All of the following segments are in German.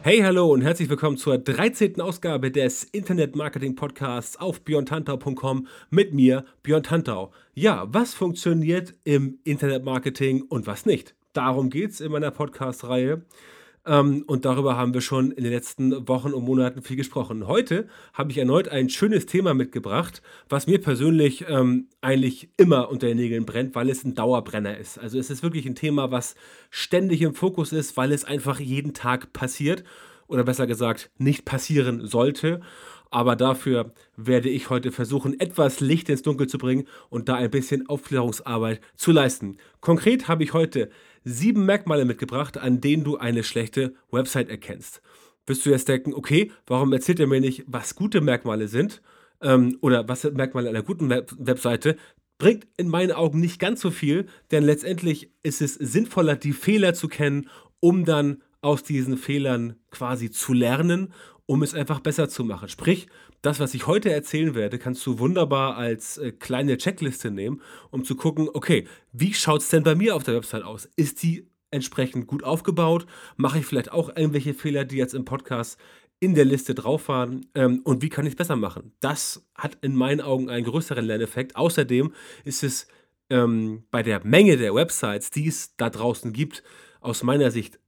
Hey, hallo und herzlich willkommen zur 13. Ausgabe des Internet Marketing Podcasts auf björntantau.com mit mir, Björn Tantau. Ja, was funktioniert im Internet Marketing und was nicht? Darum geht es in meiner Podcast-Reihe. Ähm, und darüber haben wir schon in den letzten Wochen und Monaten viel gesprochen. Heute habe ich erneut ein schönes Thema mitgebracht, was mir persönlich ähm, eigentlich immer unter den Nägeln brennt, weil es ein Dauerbrenner ist. Also es ist wirklich ein Thema, was ständig im Fokus ist, weil es einfach jeden Tag passiert oder besser gesagt nicht passieren sollte. Aber dafür werde ich heute versuchen, etwas Licht ins Dunkel zu bringen und da ein bisschen Aufklärungsarbeit zu leisten. Konkret habe ich heute sieben Merkmale mitgebracht, an denen du eine schlechte Website erkennst. Wirst du jetzt denken, okay, warum erzählt er mir nicht, was gute Merkmale sind? Ähm, oder was sind Merkmale einer guten Web Webseite? Bringt in meinen Augen nicht ganz so viel, denn letztendlich ist es sinnvoller, die Fehler zu kennen, um dann aus diesen Fehlern quasi zu lernen, um es einfach besser zu machen. Sprich, das, was ich heute erzählen werde, kannst du wunderbar als äh, kleine Checkliste nehmen, um zu gucken, okay, wie schaut es denn bei mir auf der Website aus? Ist die entsprechend gut aufgebaut? Mache ich vielleicht auch irgendwelche Fehler, die jetzt im Podcast in der Liste drauf waren? Ähm, und wie kann ich es besser machen? Das hat in meinen Augen einen größeren Lerneffekt. Außerdem ist es ähm, bei der Menge der Websites, die es da draußen gibt, aus meiner Sicht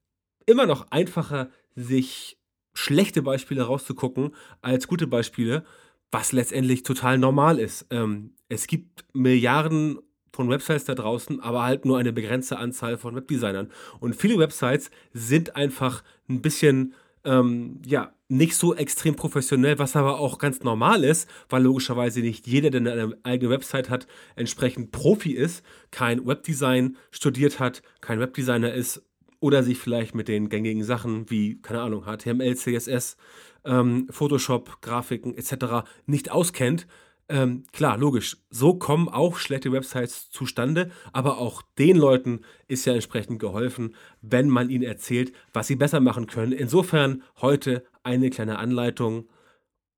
immer noch einfacher, sich schlechte Beispiele rauszugucken als gute Beispiele, was letztendlich total normal ist. Ähm, es gibt Milliarden von Websites da draußen, aber halt nur eine begrenzte Anzahl von Webdesignern. Und viele Websites sind einfach ein bisschen, ähm, ja, nicht so extrem professionell, was aber auch ganz normal ist, weil logischerweise nicht jeder, der eine eigene Website hat, entsprechend Profi ist, kein Webdesign studiert hat, kein Webdesigner ist oder sich vielleicht mit den gängigen Sachen wie, keine Ahnung, HTML, CSS, ähm, Photoshop, Grafiken etc. nicht auskennt. Ähm, klar, logisch, so kommen auch schlechte Websites zustande, aber auch den Leuten ist ja entsprechend geholfen, wenn man ihnen erzählt, was sie besser machen können. Insofern heute eine kleine Anleitung.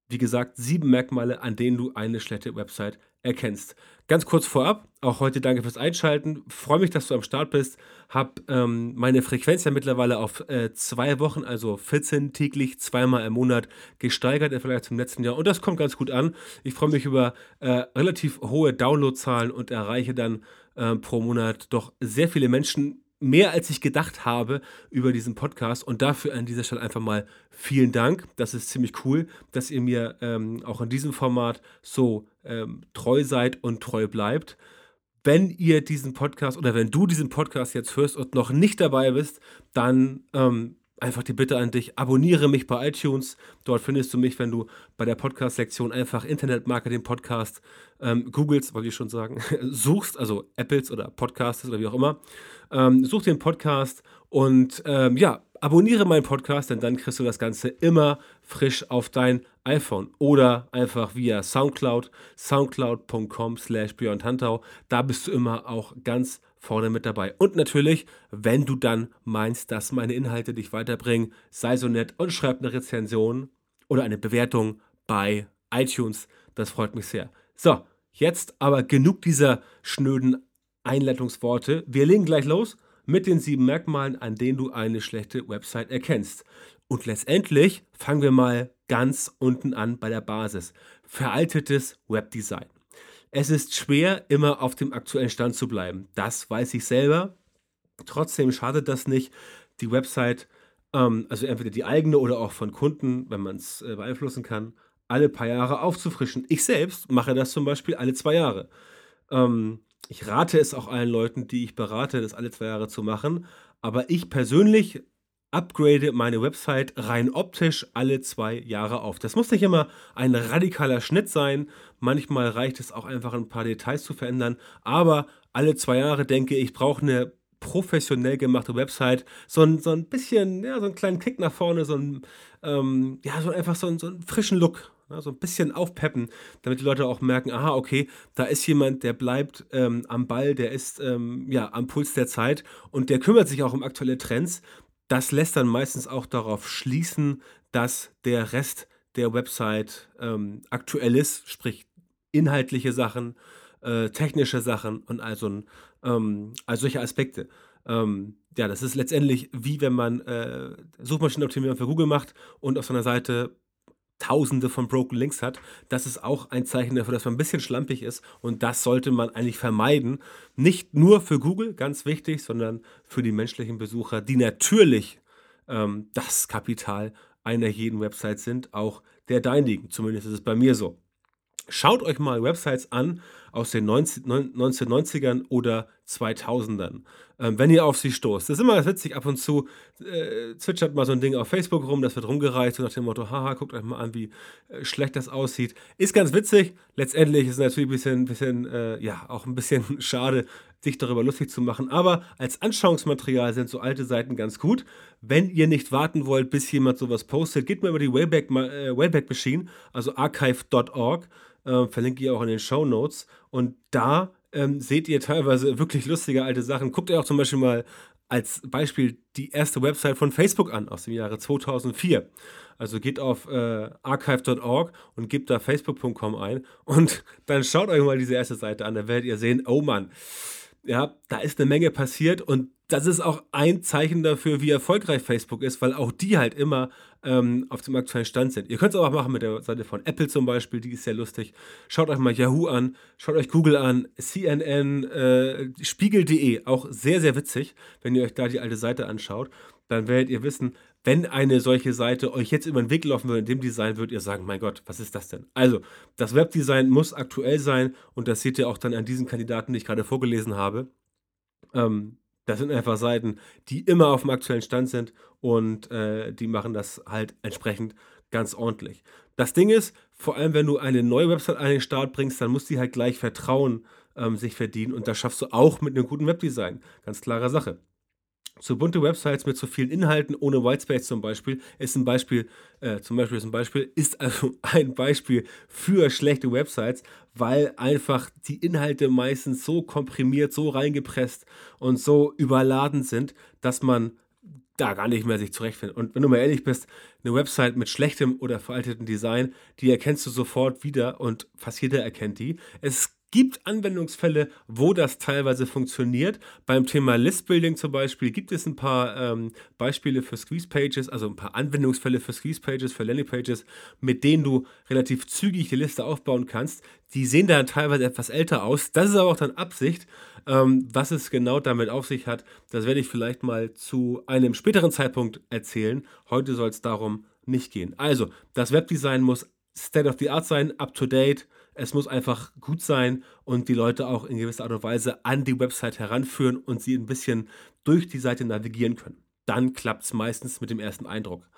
Wie gesagt, sieben Merkmale, an denen du eine schlechte Website erkennst. Ganz kurz vorab, auch heute danke fürs Einschalten. Freue mich, dass du am Start bist. Habe ähm, meine Frequenz ja mittlerweile auf äh, zwei Wochen, also 14 täglich, zweimal im Monat gesteigert im Vergleich zum letzten Jahr. Und das kommt ganz gut an. Ich freue mich über äh, relativ hohe Downloadzahlen und erreiche dann äh, pro Monat doch sehr viele Menschen mehr als ich gedacht habe über diesen Podcast und dafür an dieser Stelle einfach mal vielen Dank. Das ist ziemlich cool, dass ihr mir ähm, auch in diesem Format so ähm, treu seid und treu bleibt. Wenn ihr diesen Podcast oder wenn du diesen Podcast jetzt hörst und noch nicht dabei bist, dann ähm, einfach die Bitte an dich, abonniere mich bei iTunes. Dort findest du mich, wenn du bei der Podcast-Sektion einfach Internet Marketing Podcast ähm, googelst, wollte ich schon sagen, suchst, also Apples oder Podcasts oder wie auch immer. Ähm, such den Podcast und ähm, ja, abonniere meinen Podcast, denn dann kriegst du das Ganze immer frisch auf dein iPhone oder einfach via Soundcloud, soundcloud.com slash Björn Tantau. Da bist du immer auch ganz vorne mit dabei. Und natürlich, wenn du dann meinst, dass meine Inhalte dich weiterbringen, sei so nett und schreib eine Rezension oder eine Bewertung bei iTunes. Das freut mich sehr. So, jetzt aber genug dieser schnöden Einleitungsworte. Wir legen gleich los mit den sieben Merkmalen, an denen du eine schlechte Website erkennst. Und letztendlich fangen wir mal ganz unten an bei der Basis. Veraltetes Webdesign. Es ist schwer, immer auf dem aktuellen Stand zu bleiben. Das weiß ich selber. Trotzdem schadet das nicht, die Website, ähm, also entweder die eigene oder auch von Kunden, wenn man es äh, beeinflussen kann, alle paar Jahre aufzufrischen. Ich selbst mache das zum Beispiel alle zwei Jahre. Ähm, ich rate es auch allen Leuten, die ich berate, das alle zwei Jahre zu machen. Aber ich persönlich upgrade meine Website rein optisch alle zwei Jahre auf. Das muss nicht immer ein radikaler Schnitt sein. Manchmal reicht es auch einfach ein paar Details zu verändern. Aber alle zwei Jahre denke ich, brauche eine professionell gemachte Website, so ein, so ein bisschen, ja, so einen kleinen Kick nach vorne, so ein, ähm, ja, so einfach so, ein, so einen frischen Look. So ein bisschen aufpeppen, damit die Leute auch merken, aha, okay, da ist jemand, der bleibt ähm, am Ball, der ist ähm, ja am Puls der Zeit und der kümmert sich auch um aktuelle Trends. Das lässt dann meistens auch darauf schließen, dass der Rest der Website ähm, aktuell ist, sprich inhaltliche Sachen, äh, technische Sachen und also, ähm, also solche Aspekte. Ähm, ja, das ist letztendlich wie wenn man äh, Suchmaschinenoptimierung für Google macht und auf seiner Seite tausende von Broken Links hat. Das ist auch ein Zeichen dafür, dass man ein bisschen schlampig ist und das sollte man eigentlich vermeiden. Nicht nur für Google, ganz wichtig, sondern für die menschlichen Besucher, die natürlich ähm, das Kapital einer jeden Website sind, auch der deinigen. Zumindest ist es bei mir so. Schaut euch mal Websites an aus den 19, 1990ern oder 2000ern, ähm, wenn ihr auf sie stoßt. Das ist immer witzig, ab und zu äh, zwitschert mal so ein Ding auf Facebook rum, das wird rumgereicht, so nach dem Motto, haha, guckt euch mal an, wie äh, schlecht das aussieht. Ist ganz witzig, letztendlich ist es natürlich ein bisschen, bisschen äh, ja, auch ein bisschen schade, sich darüber lustig zu machen, aber als Anschauungsmaterial sind so alte Seiten ganz gut. Wenn ihr nicht warten wollt, bis jemand sowas postet, geht mal über die Wayback, äh, Wayback Machine, also archive.org, äh, verlinke ich auch in den Show Notes. Und da ähm, seht ihr teilweise wirklich lustige alte Sachen. Guckt ihr auch zum Beispiel mal als Beispiel die erste Website von Facebook an aus dem Jahre 2004. Also geht auf äh, archive.org und gebt da facebook.com ein und dann schaut euch mal diese erste Seite an. Da werdet ihr sehen, oh Mann, ja, da ist eine Menge passiert und das ist auch ein Zeichen dafür, wie erfolgreich Facebook ist, weil auch die halt immer ähm, auf dem aktuellen Stand sind. Ihr könnt es auch machen mit der Seite von Apple zum Beispiel, die ist sehr lustig. Schaut euch mal Yahoo an, schaut euch Google an, CNN, äh, Spiegel.de, auch sehr, sehr witzig, wenn ihr euch da die alte Seite anschaut. Dann werdet ihr wissen, wenn eine solche Seite euch jetzt über den Weg laufen würde in dem Design, würdet ihr sagen, mein Gott, was ist das denn? Also, das Webdesign muss aktuell sein und das seht ihr auch dann an diesen Kandidaten, die ich gerade vorgelesen habe. Ähm, das sind einfach Seiten, die immer auf dem aktuellen Stand sind und äh, die machen das halt entsprechend ganz ordentlich. Das Ding ist, vor allem wenn du eine neue Website an den Start bringst, dann muss die halt gleich Vertrauen ähm, sich verdienen und das schaffst du auch mit einem guten Webdesign. Ganz klare Sache. Zu bunte Websites mit zu vielen Inhalten ohne Whitespace zum Beispiel ist ein Beispiel, äh, zum Beispiel ist ein Beispiel, ist also ein Beispiel für schlechte Websites, weil einfach die Inhalte meistens so komprimiert, so reingepresst und so überladen sind, dass man da gar nicht mehr sich zurechtfindet. Und wenn du mal ehrlich bist, eine Website mit schlechtem oder veraltetem Design, die erkennst du sofort wieder und fast jeder erkennt die. Es gibt Anwendungsfälle, wo das teilweise funktioniert. Beim Thema Listbuilding zum Beispiel gibt es ein paar ähm, Beispiele für Squeeze Pages, also ein paar Anwendungsfälle für Squeeze Pages, für Landing Pages, mit denen du relativ zügig die Liste aufbauen kannst. Die sehen dann teilweise etwas älter aus. Das ist aber auch dann Absicht. Ähm, was es genau damit auf sich hat, das werde ich vielleicht mal zu einem späteren Zeitpunkt erzählen. Heute soll es darum nicht gehen. Also, das Webdesign muss State of the Art sein, up to date es muss einfach gut sein und die Leute auch in gewisser Art und Weise an die Website heranführen und sie ein bisschen durch die Seite navigieren können. Dann klappt es meistens mit dem ersten Eindruck.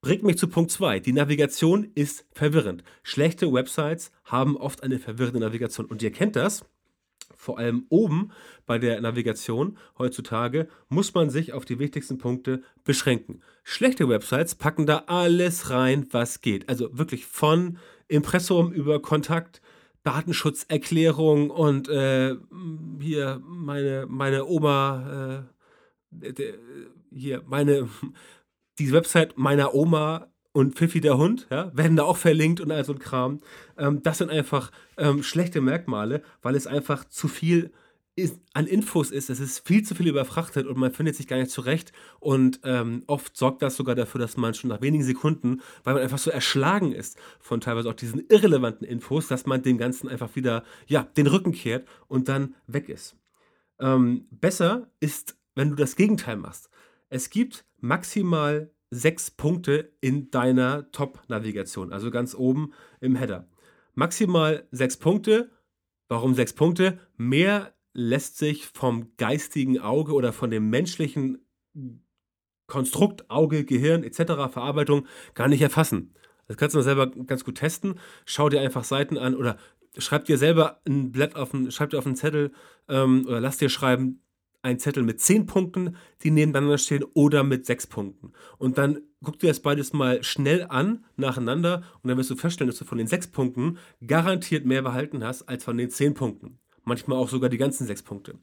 Bringt mich zu Punkt 2. Die Navigation ist verwirrend. Schlechte Websites haben oft eine verwirrende Navigation und ihr kennt das. Vor allem oben bei der Navigation heutzutage muss man sich auf die wichtigsten Punkte beschränken. Schlechte Websites packen da alles rein, was geht. Also wirklich von Impressum über Kontakt, Datenschutzerklärung und äh, hier meine, meine Oma, äh, hier meine, die Website meiner Oma und Pfiffi der Hund, ja, werden da auch verlinkt und all so ein Kram. Ähm, das sind einfach ähm, schlechte Merkmale, weil es einfach zu viel ist, an Infos ist, es ist viel zu viel überfrachtet und man findet sich gar nicht zurecht. Und ähm, oft sorgt das sogar dafür, dass man schon nach wenigen Sekunden, weil man einfach so erschlagen ist von teilweise auch diesen irrelevanten Infos, dass man dem Ganzen einfach wieder ja, den Rücken kehrt und dann weg ist. Ähm, besser ist, wenn du das Gegenteil machst. Es gibt maximal sechs Punkte in deiner Top-Navigation, also ganz oben im Header. Maximal sechs Punkte. Warum sechs Punkte? Mehr lässt sich vom geistigen Auge oder von dem menschlichen Konstrukt, Auge, Gehirn etc., Verarbeitung gar nicht erfassen. Das kannst du selber ganz gut testen. Schau dir einfach Seiten an oder schreib dir selber ein Blatt auf einen, schreib dir auf einen Zettel ähm, oder lass dir schreiben, einen Zettel mit 10 Punkten, die nebeneinander stehen, oder mit 6 Punkten. Und dann guck dir das beides mal schnell an, nacheinander, und dann wirst du feststellen, dass du von den 6 Punkten garantiert mehr behalten hast als von den 10 Punkten. Manchmal auch sogar die ganzen 6 Punkte.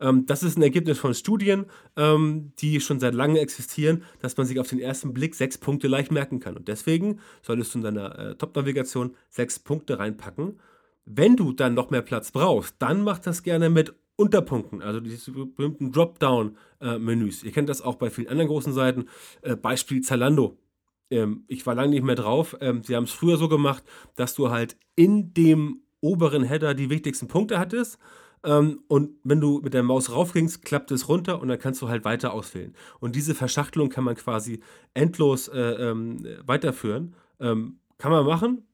Ähm, das ist ein Ergebnis von Studien, ähm, die schon seit langem existieren, dass man sich auf den ersten Blick sechs Punkte leicht merken kann. Und deswegen solltest du in deiner äh, Top-Navigation sechs Punkte reinpacken. Wenn du dann noch mehr Platz brauchst, dann mach das gerne mit Unterpunkten, also diese berühmten Dropdown-Menüs. Ihr kennt das auch bei vielen anderen großen Seiten. Äh, Beispiel Zalando. Ähm, ich war lange nicht mehr drauf. Ähm, sie haben es früher so gemacht, dass du halt in dem oberen Header die wichtigsten Punkte hattest ähm, und wenn du mit der Maus raufgingst, klappt es runter und dann kannst du halt weiter auswählen. Und diese Verschachtelung kann man quasi endlos äh, ähm, weiterführen. Ähm, kann man machen,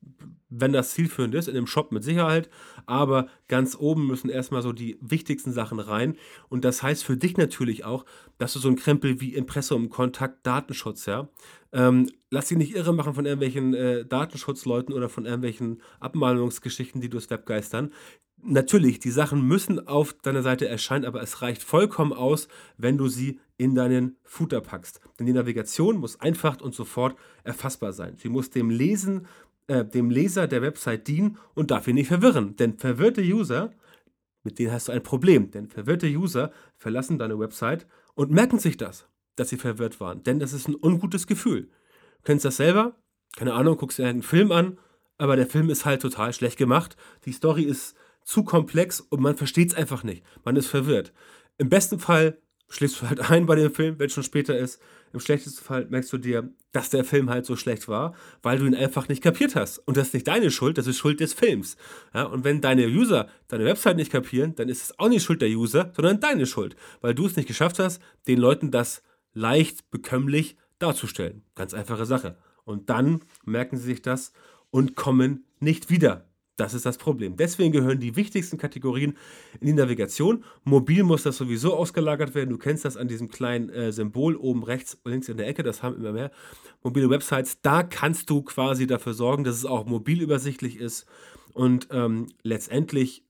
wenn das zielführend ist, in dem Shop mit Sicherheit. Aber ganz oben müssen erstmal so die wichtigsten Sachen rein. Und das heißt für dich natürlich auch, dass du so ein Krempel wie Impressum, Kontakt, Datenschutz, ja. Ähm, lass dich nicht irre machen von irgendwelchen äh, Datenschutzleuten oder von irgendwelchen Abmahnungsgeschichten, die durchs Web geistern natürlich, die Sachen müssen auf deiner Seite erscheinen, aber es reicht vollkommen aus, wenn du sie in deinen Footer packst. Denn die Navigation muss einfach und sofort erfassbar sein. Sie muss dem Lesen, äh, dem Leser der Website dienen und darf ihn nicht verwirren. Denn verwirrte User, mit denen hast du ein Problem. Denn verwirrte User verlassen deine Website und merken sich das, dass sie verwirrt waren. Denn das ist ein ungutes Gefühl. Du kennst das selber? Keine Ahnung, guckst dir einen Film an, aber der Film ist halt total schlecht gemacht. Die Story ist zu komplex und man versteht es einfach nicht. Man ist verwirrt. Im besten Fall schläfst du halt ein bei dem Film, wenn es schon später ist. Im schlechtesten Fall merkst du dir, dass der Film halt so schlecht war, weil du ihn einfach nicht kapiert hast. Und das ist nicht deine Schuld, das ist Schuld des Films. Ja, und wenn deine User deine Website nicht kapieren, dann ist es auch nicht Schuld der User, sondern deine Schuld, weil du es nicht geschafft hast, den Leuten das leicht bekömmlich darzustellen. Ganz einfache Sache. Und dann merken sie sich das und kommen nicht wieder. Das ist das Problem. Deswegen gehören die wichtigsten Kategorien in die Navigation. Mobil muss das sowieso ausgelagert werden. Du kennst das an diesem kleinen äh, Symbol oben rechts und links in der Ecke. Das haben immer mehr mobile Websites. Da kannst du quasi dafür sorgen, dass es auch mobil übersichtlich ist. Und ähm, letztendlich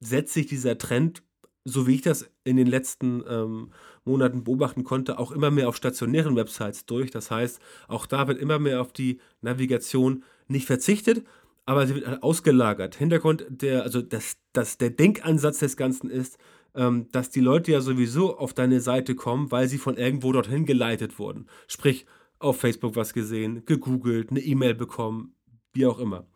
setzt sich dieser Trend, so wie ich das in den letzten ähm, Monaten beobachten konnte, auch immer mehr auf stationären Websites durch. Das heißt, auch da wird immer mehr auf die Navigation nicht verzichtet, aber sie wird ausgelagert. Hintergrund der, also das, das, der Denkansatz des Ganzen ist, ähm, dass die Leute ja sowieso auf deine Seite kommen, weil sie von irgendwo dorthin geleitet wurden. Sprich, auf Facebook was gesehen, gegoogelt, eine E-Mail bekommen, wie auch immer.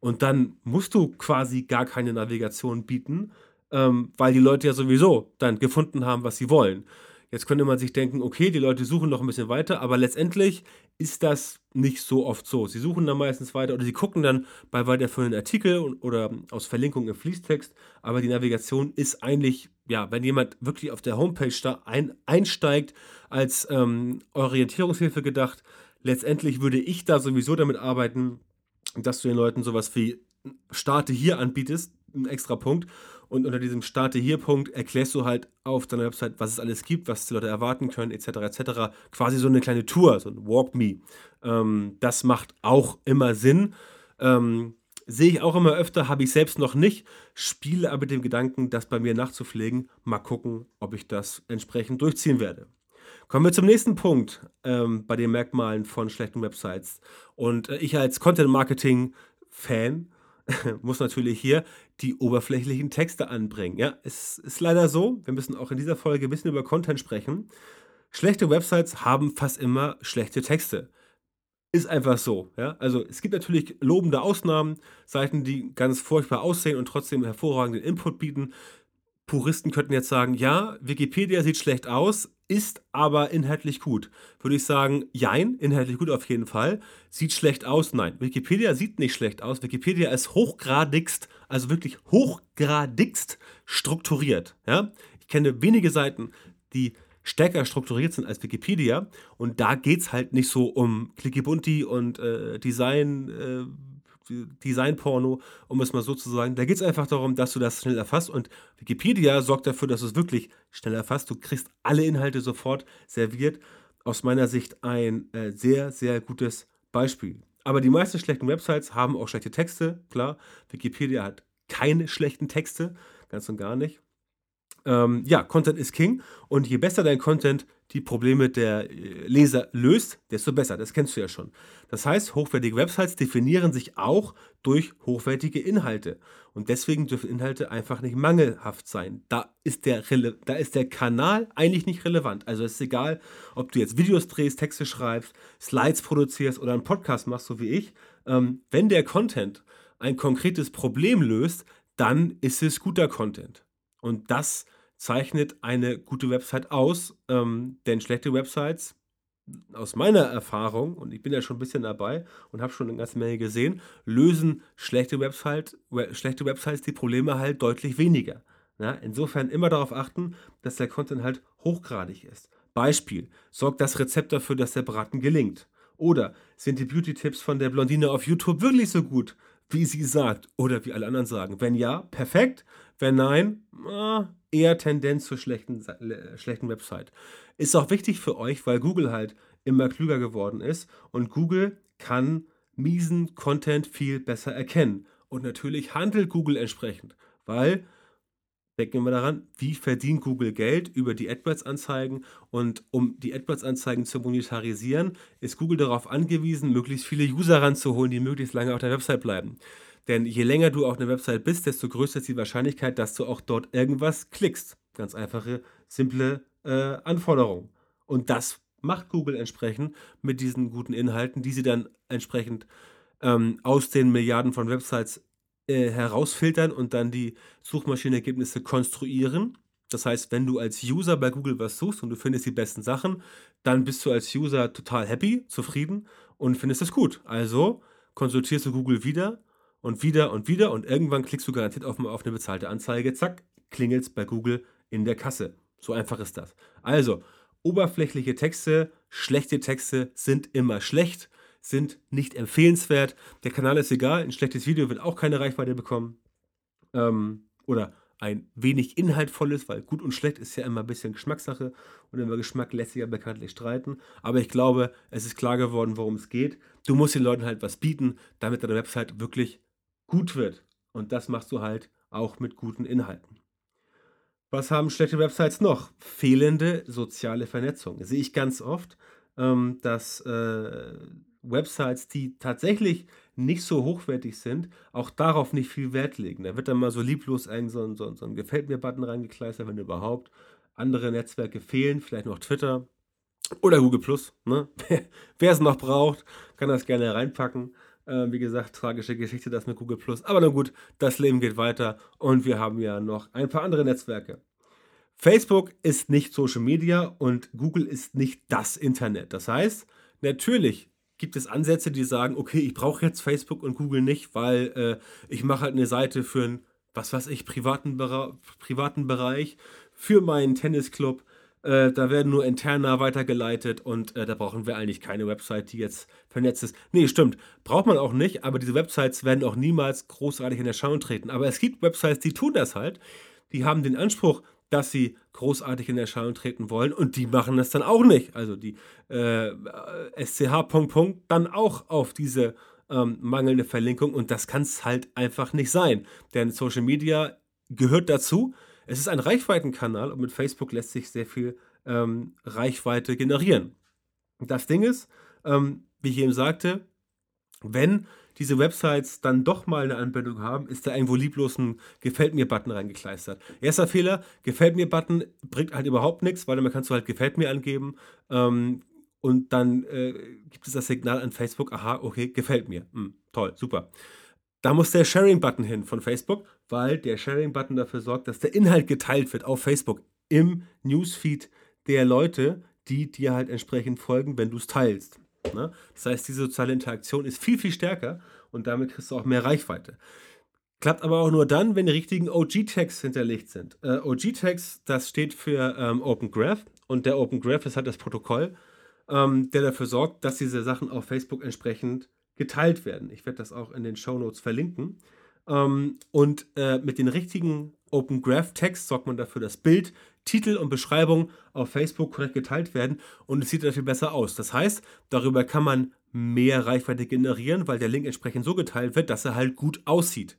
Und dann musst du quasi gar keine Navigation bieten, ähm, weil die Leute ja sowieso dann gefunden haben, was sie wollen. Jetzt könnte man sich denken, okay, die Leute suchen noch ein bisschen weiter, aber letztendlich ist das nicht so oft so. Sie suchen dann meistens weiter oder sie gucken dann bei weiterführenden Artikeln oder aus Verlinkungen im Fließtext, aber die Navigation ist eigentlich, ja, wenn jemand wirklich auf der Homepage da ein, einsteigt, als ähm, Orientierungshilfe gedacht. Letztendlich würde ich da sowieso damit arbeiten, dass du den Leuten sowas wie Starte hier anbietest, ein extra Punkt. Und unter diesem Starte hier Punkt erklärst du halt auf deiner Website, was es alles gibt, was die Leute erwarten können, etc. etc. Quasi so eine kleine Tour, so ein Walk Me. Ähm, das macht auch immer Sinn. Ähm, Sehe ich auch immer öfter, habe ich selbst noch nicht, spiele aber mit dem Gedanken, das bei mir nachzupflegen. Mal gucken, ob ich das entsprechend durchziehen werde. Kommen wir zum nächsten Punkt ähm, bei den Merkmalen von schlechten Websites. Und äh, ich als Content Marketing Fan muss natürlich hier die oberflächlichen Texte anbringen. Ja, es ist leider so, wir müssen auch in dieser Folge ein bisschen über Content sprechen. Schlechte Websites haben fast immer schlechte Texte. Ist einfach so. Ja? Also es gibt natürlich lobende Ausnahmen, Seiten, die ganz furchtbar aussehen und trotzdem hervorragenden Input bieten. Puristen könnten jetzt sagen, ja, Wikipedia sieht schlecht aus, ist aber inhaltlich gut. Würde ich sagen, jein, inhaltlich gut auf jeden Fall. Sieht schlecht aus? Nein. Wikipedia sieht nicht schlecht aus. Wikipedia ist hochgradigst, also wirklich hochgradigst strukturiert. Ja? Ich kenne wenige Seiten, die stärker strukturiert sind als Wikipedia. Und da geht es halt nicht so um Clicky und äh, Design. Äh, Designporno, um es mal so zu sagen. Da geht es einfach darum, dass du das schnell erfasst und Wikipedia sorgt dafür, dass du es wirklich schnell erfasst. Du kriegst alle Inhalte sofort serviert. Aus meiner Sicht ein äh, sehr, sehr gutes Beispiel. Aber die meisten schlechten Websites haben auch schlechte Texte, klar. Wikipedia hat keine schlechten Texte, ganz und gar nicht. Ähm, ja, Content ist King und je besser dein Content die Probleme der äh, Leser löst, desto besser. Das kennst du ja schon. Das heißt, hochwertige Websites definieren sich auch durch hochwertige Inhalte. Und deswegen dürfen Inhalte einfach nicht mangelhaft sein. Da ist der, da ist der Kanal eigentlich nicht relevant. Also es ist egal, ob du jetzt Videos drehst, Texte schreibst, Slides produzierst oder einen Podcast machst, so wie ich. Ähm, wenn der Content ein konkretes Problem löst, dann ist es guter Content. Und das zeichnet eine gute Website aus, ähm, denn schlechte Websites, aus meiner Erfahrung, und ich bin ja schon ein bisschen dabei und habe schon eine ganze Menge gesehen, lösen schlechte, Website, schlechte Websites die Probleme halt deutlich weniger. Ja, insofern immer darauf achten, dass der Content halt hochgradig ist. Beispiel, sorgt das Rezept dafür, dass der Braten gelingt. Oder sind die Beauty-Tipps von der Blondine auf YouTube wirklich so gut, wie sie sagt oder wie alle anderen sagen? Wenn ja, perfekt. Wenn nein, eher Tendenz zur schlechten, schlechten Website. Ist auch wichtig für euch, weil Google halt immer klüger geworden ist und Google kann miesen Content viel besser erkennen. Und natürlich handelt Google entsprechend, weil Denken wir daran, wie verdient Google Geld über die AdWords-Anzeigen und um die AdWords-Anzeigen zu monetarisieren, ist Google darauf angewiesen, möglichst viele User ranzuholen, die möglichst lange auf der Website bleiben. Denn je länger du auf einer Website bist, desto größer ist die Wahrscheinlichkeit, dass du auch dort irgendwas klickst. Ganz einfache, simple äh, Anforderung. Und das macht Google entsprechend mit diesen guten Inhalten, die sie dann entsprechend ähm, aus den Milliarden von Websites äh, herausfiltern und dann die Suchmaschinenergebnisse konstruieren. Das heißt, wenn du als User bei Google was suchst und du findest die besten Sachen, dann bist du als User total happy, zufrieden und findest es gut. Also konsultierst du Google wieder und wieder und wieder und irgendwann klickst du garantiert auf, auf eine bezahlte Anzeige, zack, klingelt es bei Google in der Kasse. So einfach ist das. Also, oberflächliche Texte, schlechte Texte sind immer schlecht, sind nicht empfehlenswert. Der Kanal ist egal, ein schlechtes Video wird auch keine Reichweite bekommen. Ähm, oder ein wenig inhaltvolles, weil gut und schlecht ist ja immer ein bisschen Geschmackssache und über Geschmack lässt sich ja bekanntlich streiten. Aber ich glaube, es ist klar geworden, worum es geht. Du musst den Leuten halt was bieten, damit deine Website wirklich gut wird. Und das machst du halt auch mit guten Inhalten. Was haben schlechte Websites noch? Fehlende soziale Vernetzung. Sehe ich ganz oft, ähm, dass äh, Websites, die tatsächlich nicht so hochwertig sind, auch darauf nicht viel Wert legen. Da wird dann mal so lieblos ein, so, so, so ein Gefällt mir-Button reingekleistert, wenn überhaupt. Andere Netzwerke fehlen, vielleicht noch Twitter oder Google Plus. Ne? Wer es noch braucht, kann das gerne reinpacken. Äh, wie gesagt, tragische Geschichte das mit Google Plus. Aber na gut, das Leben geht weiter und wir haben ja noch ein paar andere Netzwerke. Facebook ist nicht Social Media und Google ist nicht das Internet. Das heißt, natürlich gibt es Ansätze, die sagen, okay, ich brauche jetzt Facebook und Google nicht, weil äh, ich mache halt eine Seite für einen, was weiß ich, privaten, Bere privaten Bereich, für meinen Tennisclub, äh, da werden nur interner weitergeleitet und äh, da brauchen wir eigentlich keine Website, die jetzt vernetzt ist. Nee, stimmt. Braucht man auch nicht, aber diese Websites werden auch niemals großartig in Erscheinung treten. Aber es gibt Websites, die tun das halt. Die haben den Anspruch, dass sie großartig in Erscheinung treten wollen und die machen das dann auch nicht. Also die äh, SCH Punkt, Punkt, dann auch auf diese ähm, mangelnde Verlinkung und das kann es halt einfach nicht sein. Denn Social Media gehört dazu. Es ist ein Reichweitenkanal und mit Facebook lässt sich sehr viel ähm, Reichweite generieren. Das Ding ist, ähm, wie ich eben sagte, wenn diese Websites dann doch mal eine Anbindung haben, ist da irgendwo lieblos ein Gefällt mir-Button reingekleistert. Erster Fehler, Gefällt mir-Button bringt halt überhaupt nichts, weil dann kannst du halt Gefällt mir angeben ähm, und dann äh, gibt es das Signal an Facebook, aha, okay, gefällt mir. Hm, toll, super. Da muss der Sharing-Button hin von Facebook, weil der Sharing-Button dafür sorgt, dass der Inhalt geteilt wird auf Facebook im Newsfeed der Leute, die dir halt entsprechend folgen, wenn du es teilst. Ne? Das heißt, diese soziale Interaktion ist viel, viel stärker und damit kriegst du auch mehr Reichweite. Klappt aber auch nur dann, wenn die richtigen OG-Tags hinterlegt sind. Äh, OG-Tags, das steht für ähm, Open Graph und der Open Graph ist halt das Protokoll, ähm, der dafür sorgt, dass diese Sachen auf Facebook entsprechend geteilt werden. Ich werde das auch in den Show Notes verlinken. Ähm, und äh, mit den richtigen Open Graph Tags sorgt man dafür, dass Bild, Titel und Beschreibung auf Facebook korrekt geteilt werden und es sieht dafür besser aus. Das heißt, darüber kann man mehr Reichweite generieren, weil der Link entsprechend so geteilt wird, dass er halt gut aussieht.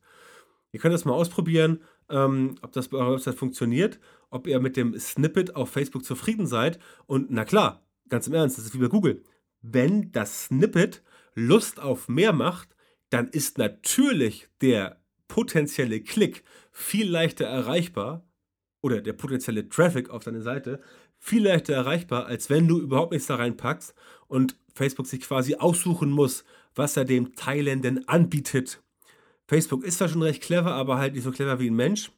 Ihr könnt das mal ausprobieren, ähm, ob das bei eurer Website funktioniert. ob ihr mit dem Snippet auf Facebook zufrieden seid. Und na klar, ganz im Ernst, das ist wie bei Google. Wenn das Snippet Lust auf mehr macht, dann ist natürlich der potenzielle Klick viel leichter erreichbar oder der potenzielle Traffic auf deine Seite viel leichter erreichbar, als wenn du überhaupt nichts da reinpackst und Facebook sich quasi aussuchen muss, was er dem Teilenden anbietet. Facebook ist zwar schon recht clever, aber halt nicht so clever wie ein Mensch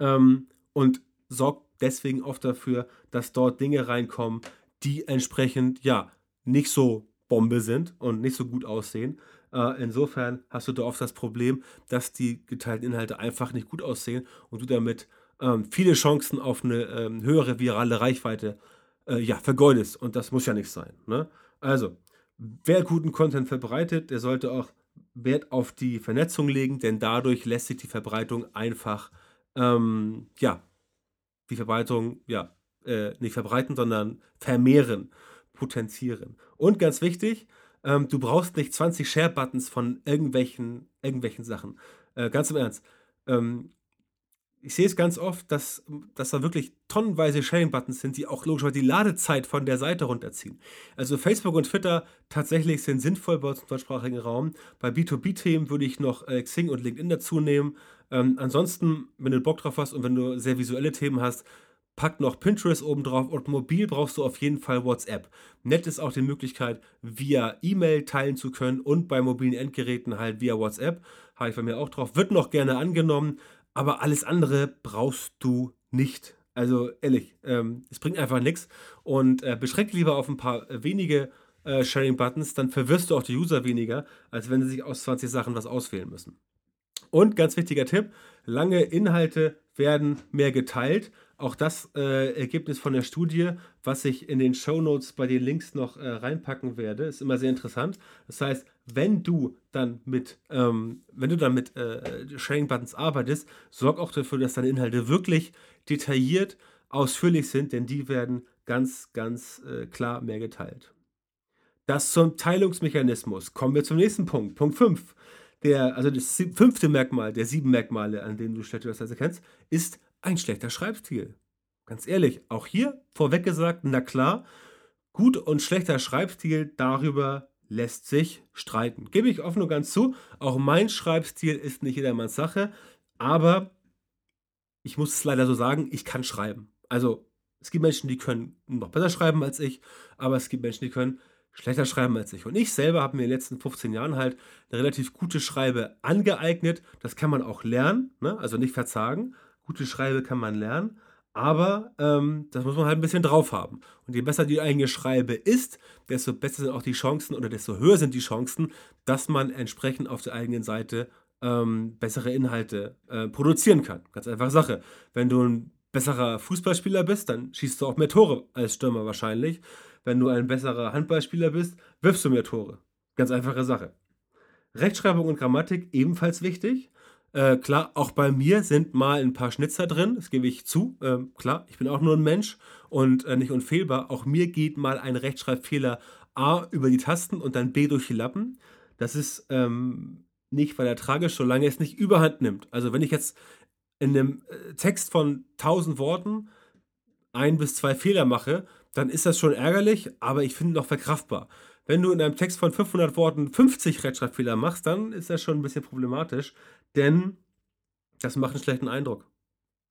ähm, und sorgt deswegen oft dafür, dass dort Dinge reinkommen, die entsprechend ja nicht so Bombe sind und nicht so gut aussehen. Äh, insofern hast du da oft das Problem, dass die geteilten Inhalte einfach nicht gut aussehen und du damit ähm, viele Chancen auf eine ähm, höhere virale Reichweite äh, ja, vergeudest. Und das muss ja nicht sein. Ne? Also, wer guten Content verbreitet, der sollte auch Wert auf die Vernetzung legen, denn dadurch lässt sich die Verbreitung einfach, ähm, ja, die Verbreitung, ja, äh, nicht verbreiten, sondern vermehren, potenzieren. Und ganz wichtig, ähm, du brauchst nicht 20 Share-Buttons von irgendwelchen, irgendwelchen Sachen. Äh, ganz im Ernst. Ähm, ich sehe es ganz oft, dass, dass da wirklich tonnenweise Sharing-Buttons sind, die auch logischerweise die Ladezeit von der Seite runterziehen. Also Facebook und Twitter tatsächlich sind sinnvoll bei uns im deutschsprachigen Raum. Bei B2B-Themen würde ich noch äh, Xing und LinkedIn dazu nehmen. Ähm, ansonsten, wenn du Bock drauf hast und wenn du sehr visuelle Themen hast, pack noch Pinterest oben drauf und mobil brauchst du auf jeden Fall WhatsApp. Nett ist auch die Möglichkeit, via E-Mail teilen zu können und bei mobilen Endgeräten halt via WhatsApp. Habe ich bei mir auch drauf. Wird noch gerne angenommen, aber alles andere brauchst du nicht. Also ehrlich, ähm, es bringt einfach nichts und äh, beschränk lieber auf ein paar wenige äh, Sharing-Buttons, dann verwirrst du auch die User weniger, als wenn sie sich aus 20 Sachen was auswählen müssen. Und ganz wichtiger Tipp, lange Inhalte werden mehr geteilt. Auch das äh, Ergebnis von der Studie, was ich in den Show Notes bei den Links noch äh, reinpacken werde, ist immer sehr interessant. Das heißt, wenn du dann mit, ähm, wenn du dann mit äh, Sharing Buttons arbeitest, sorg auch dafür, dass deine Inhalte wirklich detailliert, ausführlich sind, denn die werden ganz, ganz äh, klar mehr geteilt. Das zum Teilungsmechanismus. Kommen wir zum nächsten Punkt. Punkt 5. Der, also das fünfte Merkmal der sieben Merkmale, an denen du schlechte Websites erkennst, ist ein schlechter Schreibstil. Ganz ehrlich, auch hier vorweg gesagt, na klar, gut und schlechter Schreibstil, darüber lässt sich streiten. Gebe ich offen und ganz zu, auch mein Schreibstil ist nicht jedermanns Sache, aber ich muss es leider so sagen, ich kann schreiben. Also es gibt Menschen, die können noch besser schreiben als ich, aber es gibt Menschen, die können schlechter schreiben als ich. Und ich selber habe mir in den letzten 15 Jahren halt eine relativ gute Schreibe angeeignet. Das kann man auch lernen, ne? also nicht verzagen. Gute Schreibe kann man lernen, aber ähm, das muss man halt ein bisschen drauf haben. Und je besser die eigene Schreibe ist, desto besser sind auch die Chancen oder desto höher sind die Chancen, dass man entsprechend auf der eigenen Seite ähm, bessere Inhalte äh, produzieren kann. Ganz einfache Sache. Wenn du ein besserer Fußballspieler bist, dann schießt du auch mehr Tore als Stürmer wahrscheinlich. Wenn du ein besserer Handballspieler bist, wirfst du mehr Tore. Ganz einfache Sache. Rechtschreibung und Grammatik ebenfalls wichtig. Äh, klar, auch bei mir sind mal ein paar Schnitzer drin, das gebe ich zu. Äh, klar, ich bin auch nur ein Mensch und äh, nicht unfehlbar. Auch mir geht mal ein Rechtschreibfehler A über die Tasten und dann B durch die Lappen. Das ist ähm, nicht weiter tragisch, solange es nicht überhand nimmt. Also wenn ich jetzt in einem äh, Text von 1000 Worten ein bis zwei Fehler mache, dann ist das schon ärgerlich, aber ich finde noch verkraftbar. Wenn du in einem Text von 500 Worten 50 Rechtschreibfehler machst, dann ist das schon ein bisschen problematisch, denn das macht einen schlechten Eindruck.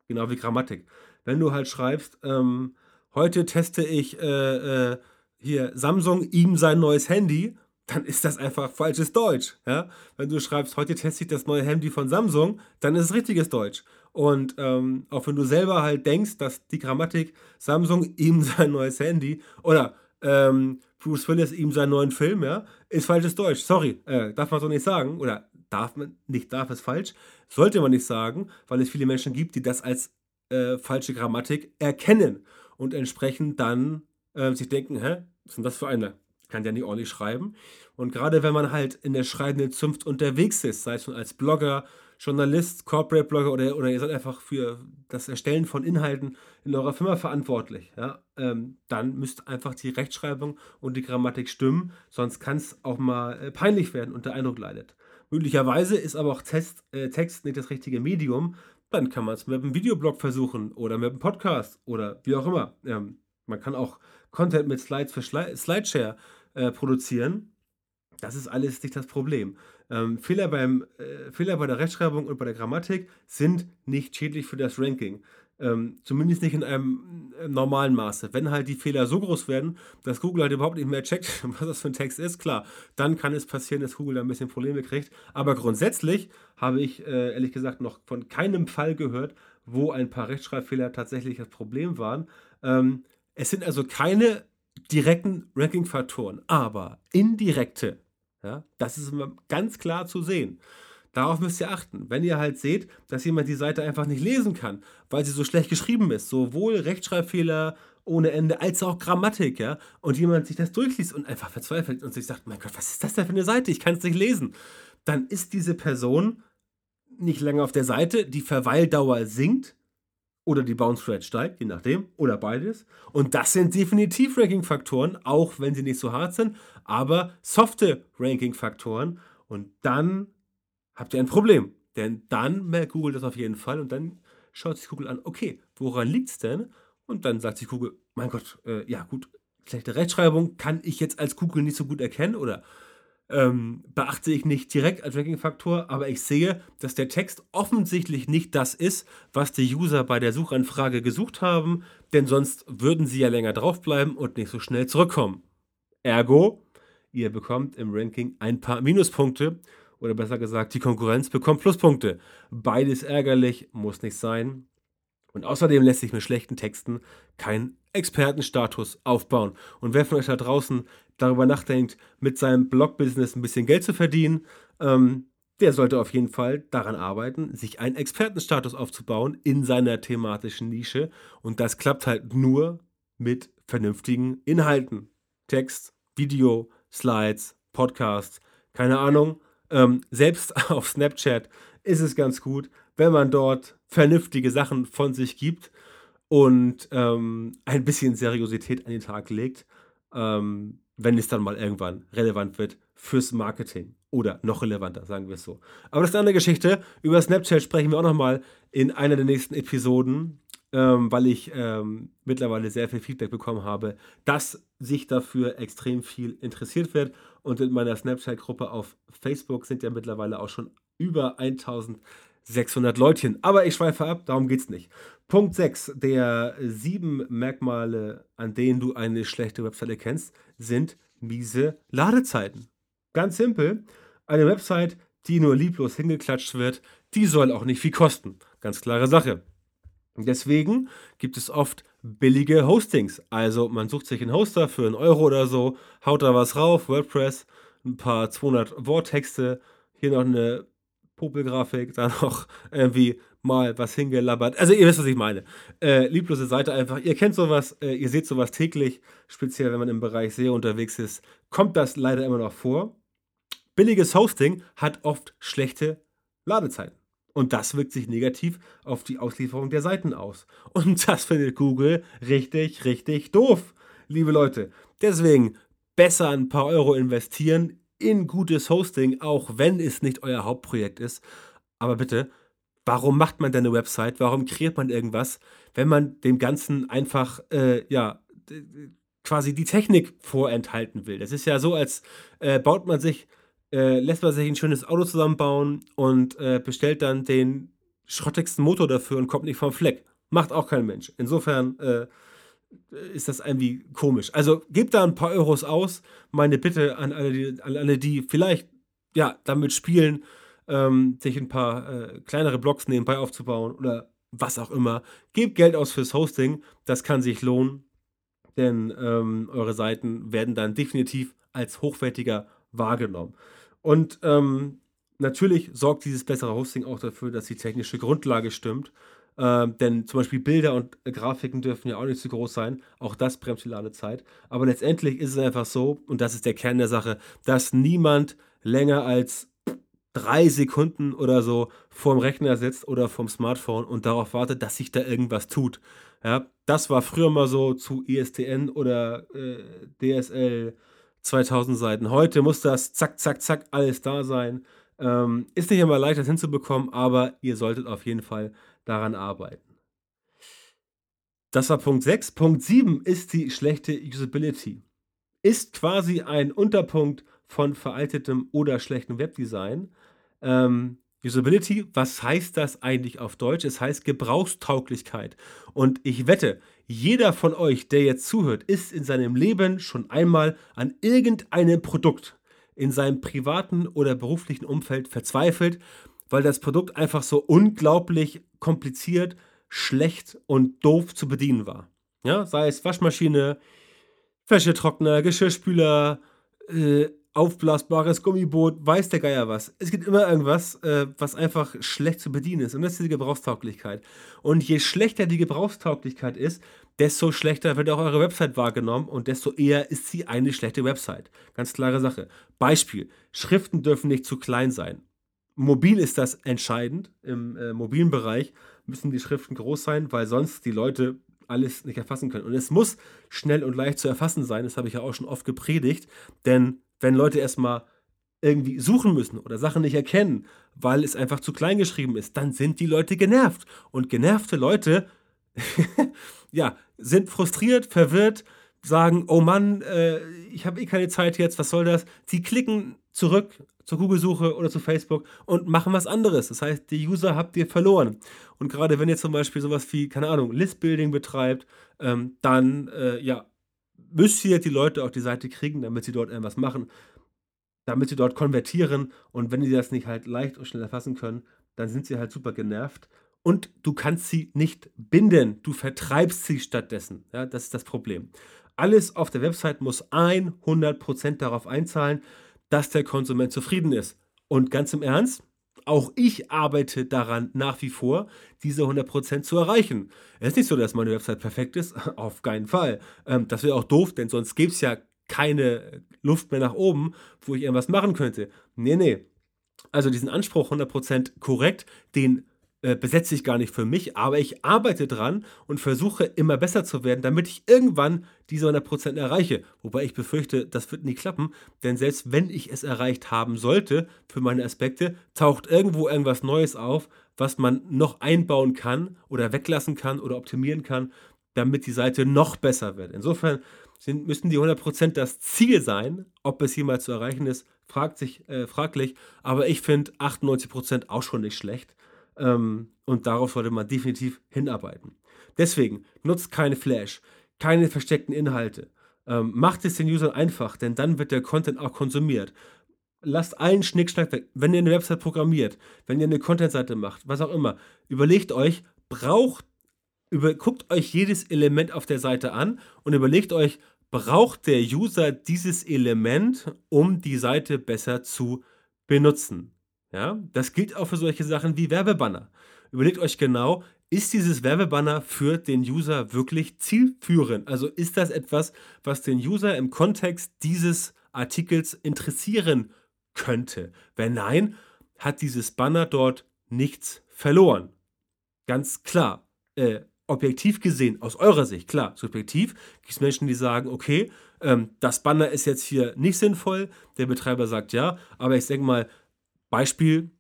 Genau wie Grammatik. Wenn du halt schreibst, ähm, heute teste ich äh, äh, hier Samsung ihm sein neues Handy, dann ist das einfach falsches Deutsch. Ja? Wenn du schreibst, heute teste ich das neue Handy von Samsung, dann ist es richtiges Deutsch. Und ähm, auch wenn du selber halt denkst, dass die Grammatik Samsung ihm sein neues Handy oder ähm, Bruce Willis ihm seinen neuen Film, ja, ist falsches Deutsch. Sorry, äh, darf man so nicht sagen. Oder darf man, nicht darf es falsch, sollte man nicht sagen, weil es viele Menschen gibt, die das als äh, falsche Grammatik erkennen und entsprechend dann äh, sich denken, hä, was denn das für eine? Kann der nicht ordentlich schreiben. Und gerade wenn man halt in der schreibenden Zunft unterwegs ist, sei es nun als Blogger, Journalist, Corporate Blogger oder, oder ihr seid einfach für das Erstellen von Inhalten in eurer Firma verantwortlich, ja, ähm, dann müsst einfach die Rechtschreibung und die Grammatik stimmen, sonst kann es auch mal äh, peinlich werden und der Eindruck leidet. Möglicherweise ist aber auch Test, äh, Text nicht das richtige Medium, dann kann man es mit einem Videoblog versuchen oder mit einem Podcast oder wie auch immer. Ähm, man kann auch Content mit Slides für Slideshare äh, produzieren. Das ist alles nicht das Problem. Ähm, Fehler, beim, äh, Fehler bei der Rechtschreibung und bei der Grammatik sind nicht schädlich für das Ranking. Ähm, zumindest nicht in einem äh, normalen Maße. Wenn halt die Fehler so groß werden, dass Google halt überhaupt nicht mehr checkt, was das für ein Text ist, klar, dann kann es passieren, dass Google da ein bisschen Probleme kriegt. Aber grundsätzlich habe ich äh, ehrlich gesagt noch von keinem Fall gehört, wo ein paar Rechtschreibfehler tatsächlich das Problem waren. Ähm, es sind also keine direkten Ranking-Faktoren, aber indirekte. Ja, das ist ganz klar zu sehen. Darauf müsst ihr achten. Wenn ihr halt seht, dass jemand die Seite einfach nicht lesen kann, weil sie so schlecht geschrieben ist, sowohl Rechtschreibfehler ohne Ende als auch Grammatik, ja, und jemand sich das durchliest und einfach verzweifelt und sich sagt, mein Gott, was ist das denn für eine Seite? Ich kann es nicht lesen. Dann ist diese Person nicht länger auf der Seite, die Verweildauer sinkt oder die Bounce Rate steigt, je nachdem, oder beides. Und das sind definitiv Ranking-Faktoren, auch wenn sie nicht so hart sind, aber softe Ranking-Faktoren. Und dann habt ihr ein Problem. Denn dann merkt Google das auf jeden Fall und dann schaut sich Google an, okay, woran liegt es denn? Und dann sagt sich Google, mein Gott, äh, ja gut, schlechte Rechtschreibung kann ich jetzt als Google nicht so gut erkennen oder ähm, beachte ich nicht direkt als Ranking-Faktor, aber ich sehe, dass der Text offensichtlich nicht das ist, was die User bei der Suchanfrage gesucht haben, denn sonst würden sie ja länger draufbleiben und nicht so schnell zurückkommen. Ergo, ihr bekommt im Ranking ein paar Minuspunkte oder besser gesagt, die Konkurrenz bekommt Pluspunkte. Beides ärgerlich, muss nicht sein. Und außerdem lässt sich mit schlechten Texten kein Expertenstatus aufbauen. Und wer von euch da draußen darüber nachdenkt, mit seinem Blog-Business ein bisschen Geld zu verdienen, ähm, der sollte auf jeden Fall daran arbeiten, sich einen Expertenstatus aufzubauen in seiner thematischen Nische. Und das klappt halt nur mit vernünftigen Inhalten. Text, Video, Slides, Podcasts, keine Ahnung. Ähm, selbst auf Snapchat ist es ganz gut, wenn man dort vernünftige Sachen von sich gibt und ähm, ein bisschen Seriosität an den Tag legt, ähm, wenn es dann mal irgendwann relevant wird fürs Marketing. Oder noch relevanter, sagen wir es so. Aber das ist eine andere Geschichte. Über Snapchat sprechen wir auch nochmal in einer der nächsten Episoden, ähm, weil ich ähm, mittlerweile sehr viel Feedback bekommen habe, dass sich dafür extrem viel interessiert wird. Und in meiner Snapchat-Gruppe auf Facebook sind ja mittlerweile auch schon über 1600 Leutchen. Aber ich schweife ab, darum geht es nicht. Punkt 6 der sieben Merkmale, an denen du eine schlechte Webseite kennst, sind miese Ladezeiten. Ganz simpel, eine Website, die nur lieblos hingeklatscht wird, die soll auch nicht viel kosten. Ganz klare Sache. Deswegen gibt es oft billige Hostings. Also man sucht sich einen Hoster für einen Euro oder so, haut da was rauf, WordPress, ein paar 200 Worttexte, hier noch eine Popelgrafik, da noch irgendwie mal was hingelabbert. Also ihr wisst, was ich meine. Äh, lieblose Seite einfach. Ihr kennt sowas, äh, ihr seht sowas täglich, speziell wenn man im Bereich SEO unterwegs ist, kommt das leider immer noch vor. Billiges Hosting hat oft schlechte Ladezeiten. Und das wirkt sich negativ auf die Auslieferung der Seiten aus. Und das findet Google richtig, richtig doof, liebe Leute. Deswegen besser ein paar Euro investieren in gutes Hosting, auch wenn es nicht euer Hauptprojekt ist. Aber bitte, warum macht man denn eine Website? Warum kreiert man irgendwas, wenn man dem Ganzen einfach, äh, ja, quasi die Technik vorenthalten will? Das ist ja so, als äh, baut man sich äh, lässt man sich ein schönes Auto zusammenbauen und äh, bestellt dann den schrottigsten Motor dafür und kommt nicht vom Fleck. Macht auch kein Mensch. Insofern äh, ist das irgendwie komisch. Also gebt da ein paar Euros aus. Meine Bitte an alle, die, an alle, die vielleicht ja, damit spielen, ähm, sich ein paar äh, kleinere Blogs nebenbei aufzubauen oder was auch immer. Gebt Geld aus fürs Hosting. Das kann sich lohnen, denn ähm, eure Seiten werden dann definitiv als hochwertiger wahrgenommen. Und ähm, natürlich sorgt dieses bessere Hosting auch dafür, dass die technische Grundlage stimmt. Ähm, denn zum Beispiel Bilder und äh, Grafiken dürfen ja auch nicht zu groß sein. Auch das bremst die Ladezeit. Aber letztendlich ist es einfach so, und das ist der Kern der Sache, dass niemand länger als drei Sekunden oder so vorm Rechner sitzt oder vom Smartphone und darauf wartet, dass sich da irgendwas tut. Ja, das war früher mal so zu ISTN oder äh, DSL 2000 Seiten. Heute muss das zack, zack, zack alles da sein. Ähm, ist nicht immer leicht, das hinzubekommen, aber ihr solltet auf jeden Fall daran arbeiten. Das war Punkt 6. Punkt 7 ist die schlechte Usability. Ist quasi ein Unterpunkt von veraltetem oder schlechtem Webdesign. Ähm, Usability, was heißt das eigentlich auf Deutsch? Es heißt Gebrauchstauglichkeit. Und ich wette, jeder von euch, der jetzt zuhört, ist in seinem Leben schon einmal an irgendeinem Produkt in seinem privaten oder beruflichen Umfeld verzweifelt, weil das Produkt einfach so unglaublich kompliziert, schlecht und doof zu bedienen war. Ja, sei es Waschmaschine, Wäschetrockner, Geschirrspüler, äh, aufblasbares Gummiboot, weiß der Geier was. Es gibt immer irgendwas, äh, was einfach schlecht zu bedienen ist. Und das ist die Gebrauchstauglichkeit. Und je schlechter die Gebrauchstauglichkeit ist, desto schlechter wird auch eure Website wahrgenommen und desto eher ist sie eine schlechte Website. Ganz klare Sache. Beispiel: Schriften dürfen nicht zu klein sein. Mobil ist das entscheidend. Im äh, mobilen Bereich müssen die Schriften groß sein, weil sonst die Leute alles nicht erfassen können. Und es muss schnell und leicht zu erfassen sein. Das habe ich ja auch schon oft gepredigt. Denn wenn Leute erstmal irgendwie suchen müssen oder Sachen nicht erkennen, weil es einfach zu klein geschrieben ist, dann sind die Leute genervt. Und genervte Leute, ja, sind frustriert, verwirrt, sagen, oh Mann, äh, ich habe eh keine Zeit jetzt, was soll das? Sie klicken zurück zur Google-Suche oder zu Facebook und machen was anderes. Das heißt, die User habt ihr verloren. Und gerade wenn ihr zum Beispiel sowas wie, keine Ahnung, List-Building betreibt, ähm, dann, äh, ja, müsst ihr die Leute auf die Seite kriegen, damit sie dort irgendwas machen, damit sie dort konvertieren. Und wenn die das nicht halt leicht und schnell erfassen können, dann sind sie halt super genervt. Und du kannst sie nicht binden. Du vertreibst sie stattdessen. Ja, das ist das Problem. Alles auf der Website muss 100% darauf einzahlen, dass der Konsument zufrieden ist. Und ganz im Ernst, auch ich arbeite daran nach wie vor, diese 100% zu erreichen. Es ist nicht so, dass meine Website perfekt ist, auf keinen Fall. Ähm, das wäre auch doof, denn sonst gäbe es ja keine Luft mehr nach oben, wo ich irgendwas machen könnte. Nee, nee. Also diesen Anspruch 100% korrekt, den äh, besetze ich gar nicht für mich, aber ich arbeite dran und versuche immer besser zu werden, damit ich irgendwann diese 100% erreiche. Wobei ich befürchte, das wird nie klappen, denn selbst wenn ich es erreicht haben sollte für meine Aspekte, taucht irgendwo irgendwas Neues auf, was man noch einbauen kann oder weglassen kann oder optimieren kann, damit die Seite noch besser wird. Insofern sind, müssen die 100% das Ziel sein. Ob es jemals zu erreichen ist, fragt sich, äh, fraglich. Aber ich finde 98% auch schon nicht schlecht. Ähm, und darauf sollte man definitiv hinarbeiten. Deswegen nutzt keine Flash, keine versteckten Inhalte. Ähm, macht es den Usern einfach, denn dann wird der Content auch konsumiert. Lasst allen Schnickschnack weg. Wenn ihr eine Website programmiert, wenn ihr eine Content-Seite macht, was auch immer, überlegt euch, braucht, über, guckt euch jedes Element auf der Seite an und überlegt euch, braucht der User dieses Element, um die Seite besser zu benutzen? Ja, das gilt auch für solche Sachen wie Werbebanner. Überlegt euch genau, ist dieses Werbebanner für den User wirklich zielführend? Also ist das etwas, was den User im Kontext dieses Artikels interessieren könnte? Wenn nein, hat dieses Banner dort nichts verloren. Ganz klar. Äh, objektiv gesehen, aus eurer Sicht, klar, subjektiv, gibt es Menschen, die sagen, okay, ähm, das Banner ist jetzt hier nicht sinnvoll, der Betreiber sagt ja, aber ich denke mal, Beispiel,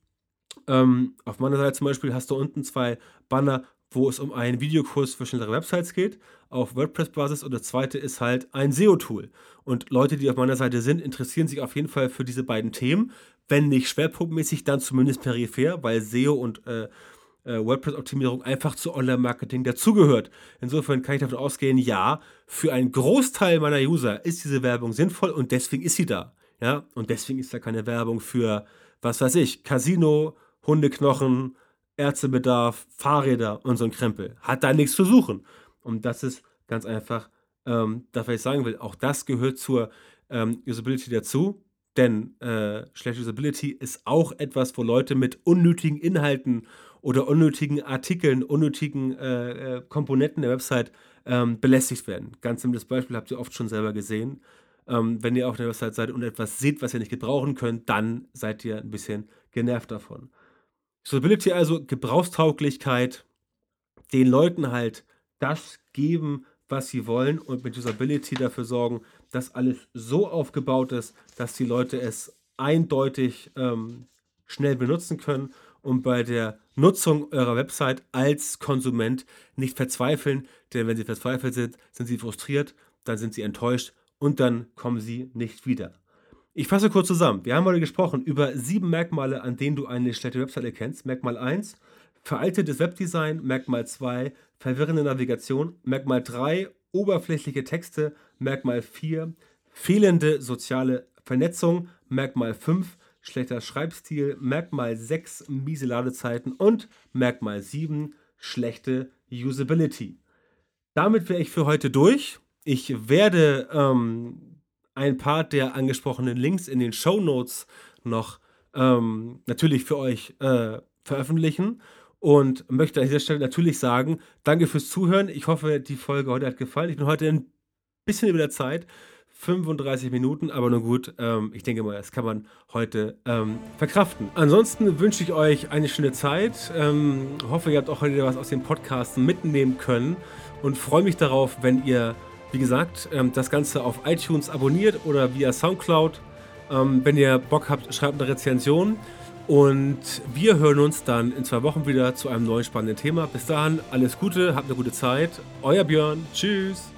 ähm, auf meiner Seite zum Beispiel hast du unten zwei Banner, wo es um einen Videokurs für schnellere Websites geht, auf WordPress-Basis und das zweite ist halt ein SEO-Tool. Und Leute, die auf meiner Seite sind, interessieren sich auf jeden Fall für diese beiden Themen, wenn nicht schwerpunktmäßig, dann zumindest peripher, weil SEO und äh, äh, WordPress-Optimierung einfach zu Online-Marketing dazugehört. Insofern kann ich davon ausgehen, ja, für einen Großteil meiner User ist diese Werbung sinnvoll und deswegen ist sie da. Ja, und deswegen ist da keine Werbung für was weiß ich, Casino, Hundeknochen, Ärztebedarf, Fahrräder und so ein Krempel. Hat da nichts zu suchen. Und das ist ganz einfach ähm, das, was ich sagen will. Auch das gehört zur ähm, Usability dazu. Denn äh, schlechte Usability ist auch etwas, wo Leute mit unnötigen Inhalten oder unnötigen Artikeln, unnötigen äh, äh, Komponenten der Website ähm, belästigt werden. Ganz simples Beispiel habt ihr oft schon selber gesehen. Ähm, wenn ihr auf der Website seid und etwas seht, was ihr nicht gebrauchen könnt, dann seid ihr ein bisschen genervt davon. Usability also Gebrauchstauglichkeit, den Leuten halt das geben, was sie wollen und mit Usability dafür sorgen, dass alles so aufgebaut ist, dass die Leute es eindeutig ähm, schnell benutzen können und bei der Nutzung eurer Website als Konsument nicht verzweifeln, denn wenn sie verzweifelt sind, sind sie frustriert, dann sind sie enttäuscht und dann kommen sie nicht wieder. Ich fasse kurz zusammen. Wir haben heute gesprochen über sieben Merkmale, an denen du eine schlechte Website erkennst. Merkmal 1, veraltetes Webdesign. Merkmal 2, verwirrende Navigation. Merkmal 3, oberflächliche Texte. Merkmal 4, fehlende soziale Vernetzung. Merkmal 5, schlechter Schreibstil. Merkmal 6, miese Ladezeiten. Und Merkmal 7, schlechte Usability. Damit wäre ich für heute durch. Ich werde ähm, ein paar der angesprochenen Links in den Show Notes noch ähm, natürlich für euch äh, veröffentlichen und möchte an dieser Stelle natürlich sagen, danke fürs Zuhören. Ich hoffe, die Folge heute hat gefallen. Ich bin heute ein bisschen über der Zeit. 35 Minuten, aber nur gut. Ähm, ich denke mal, das kann man heute ähm, verkraften. Ansonsten wünsche ich euch eine schöne Zeit. Ähm, hoffe, ihr habt auch heute was aus dem Podcast mitnehmen können und freue mich darauf, wenn ihr, wie gesagt, ähm, das Ganze auf iTunes abonniert oder via Soundcloud. Ähm, wenn ihr Bock habt, schreibt eine Rezension. Und wir hören uns dann in zwei Wochen wieder zu einem neuen spannenden Thema. Bis dahin, alles Gute, habt eine gute Zeit. Euer Björn. Tschüss.